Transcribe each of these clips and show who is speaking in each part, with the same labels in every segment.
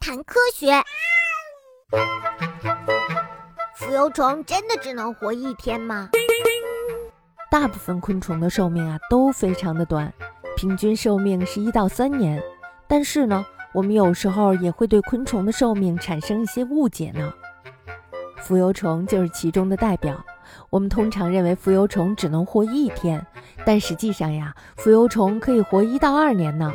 Speaker 1: 谈科学。浮游虫真的只能活一天吗？
Speaker 2: 大部分昆虫的寿命啊都非常的短，平均寿命是一到三年。但是呢，我们有时候也会对昆虫的寿命产生一些误解呢。浮游虫就是其中的代表。我们通常认为浮游虫只能活一天，但实际上呀，浮游虫可以活一到二年呢。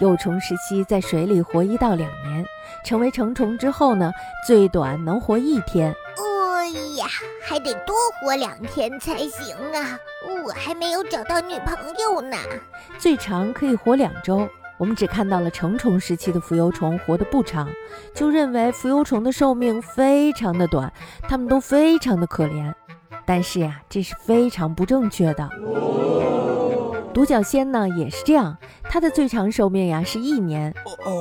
Speaker 2: 幼虫时期在水里活一到两年，成为成虫之后呢，最短能活一天。
Speaker 1: 哎呀，还得多活两天才行啊！我还没有找到女朋友呢。
Speaker 2: 最长可以活两周。我们只看到了成虫时期的浮游虫活得不长，就认为浮游虫的寿命非常的短，它们都非常的可怜。但是呀，这是非常不正确的。独角仙呢也是这样，它的最长寿命呀是一年。
Speaker 3: 哎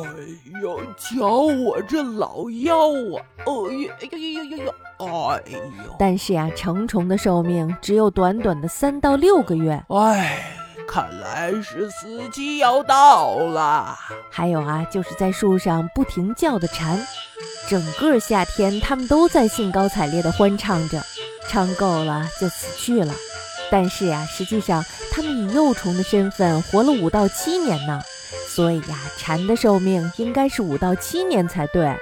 Speaker 3: 呀，瞧我这老腰啊！哎呀呀呀呀呀！哎呦！
Speaker 2: 但是呀，成虫的寿命只有短短的三到六个月。
Speaker 3: 哎。看来是死期要到了。
Speaker 2: 还有啊，就是在树上不停叫的蝉，整个夏天它们都在兴高采烈地欢唱着，唱够了就死去了。但是呀，实际上他们以幼虫的身份活了五到七年呢，所以呀，蝉的寿命应该是五到七年才对。